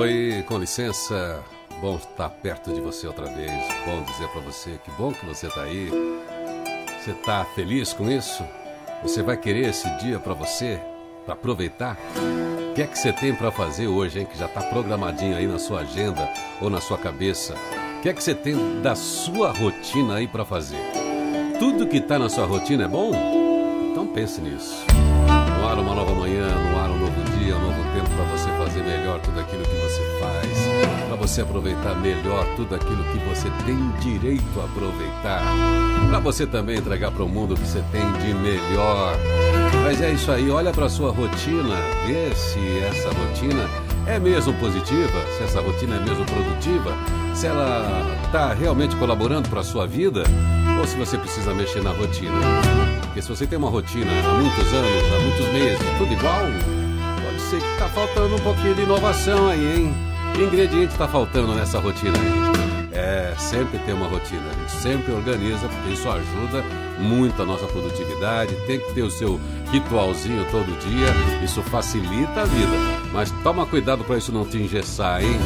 Oi, com licença. Bom estar perto de você outra vez. Bom dizer para você que bom que você está aí. Você está feliz com isso? Você vai querer esse dia para você, para aproveitar? O que é que você tem para fazer hoje, hein? Que já está programadinho aí na sua agenda ou na sua cabeça. O que é que você tem da sua rotina aí para fazer? Tudo que está na sua rotina é bom? Então pense nisso. No ar uma nova manhã, você aproveitar melhor tudo aquilo que você tem direito a aproveitar, para você também entregar para o mundo o que você tem de melhor. Mas é isso aí, olha para sua rotina, vê se essa rotina é mesmo positiva, se essa rotina é mesmo produtiva, se ela está realmente colaborando para a sua vida ou se você precisa mexer na rotina. Porque se você tem uma rotina há muitos anos, há muitos meses, tudo igual, pode ser que está faltando um pouquinho de inovação aí, hein? Que ingrediente está faltando nessa rotina? É, sempre tem uma rotina, a gente sempre organiza, porque isso ajuda muito a nossa produtividade. Tem que ter o seu ritualzinho todo dia, isso facilita a vida. Mas toma cuidado para isso não te engessar, hein?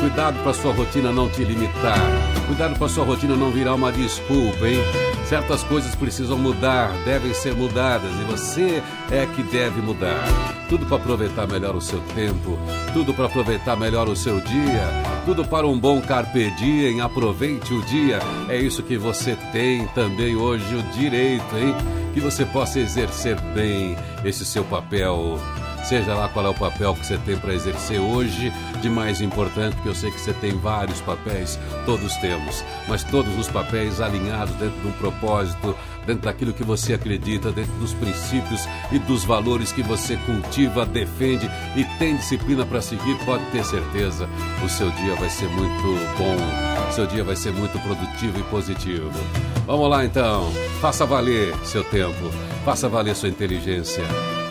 Cuidado para sua rotina não te limitar. Cuidado para sua rotina não virar uma desculpa, hein? Certas coisas precisam mudar, devem ser mudadas e você é que deve mudar. Tudo para aproveitar melhor o seu tempo, tudo para aproveitar melhor o seu dia, tudo para um bom carpe diem, aproveite o dia. É isso que você tem também hoje o direito, hein? Que você possa exercer bem esse seu papel seja lá qual é o papel que você tem para exercer hoje, de mais importante, porque eu sei que você tem vários papéis, todos temos, mas todos os papéis alinhados dentro de um propósito, dentro daquilo que você acredita, dentro dos princípios e dos valores que você cultiva, defende e tem disciplina para seguir, pode ter certeza, o seu dia vai ser muito bom, seu dia vai ser muito produtivo e positivo. Vamos lá então, faça valer seu tempo, faça valer sua inteligência.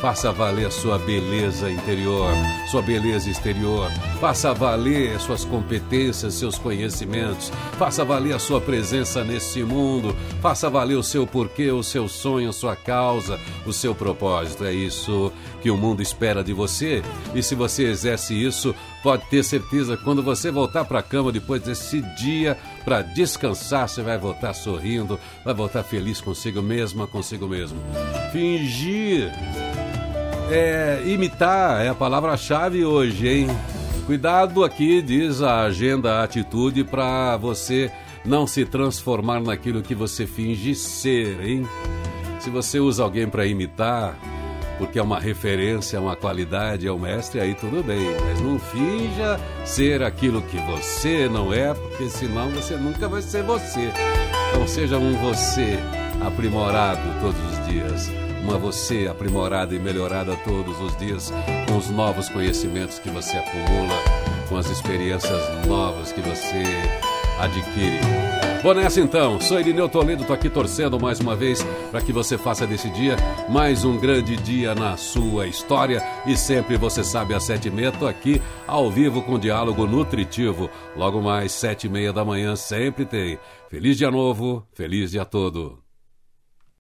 Faça valer sua beleza interior, sua beleza exterior. Faça valer suas competências, seus conhecimentos. Faça valer a sua presença nesse mundo. Faça valer o seu porquê, o seu sonho, a sua causa, o seu propósito. É isso que o mundo espera de você. E se você exerce isso, pode ter certeza quando você voltar para a cama depois desse dia para descansar, você vai voltar sorrindo, vai voltar feliz consigo mesma, consigo mesmo. Fingir é, imitar é a palavra-chave hoje, hein? Cuidado aqui, diz a agenda Atitude, para você não se transformar naquilo que você finge ser, hein? Se você usa alguém para imitar, porque é uma referência, é uma qualidade, é um mestre, aí tudo bem. Mas não finja ser aquilo que você não é, porque senão você nunca vai ser você. Então seja um você aprimorado todos os dias uma você aprimorada e melhorada todos os dias com os novos conhecimentos que você acumula, com as experiências novas que você adquire. Bom, nessa então, sou Irineu Toledo, tô aqui torcendo mais uma vez para que você faça desse dia mais um grande dia na sua história e sempre você sabe às sete e meia tô aqui ao vivo com diálogo nutritivo. Logo mais sete e meia da manhã sempre tem. Feliz dia novo, feliz dia todo.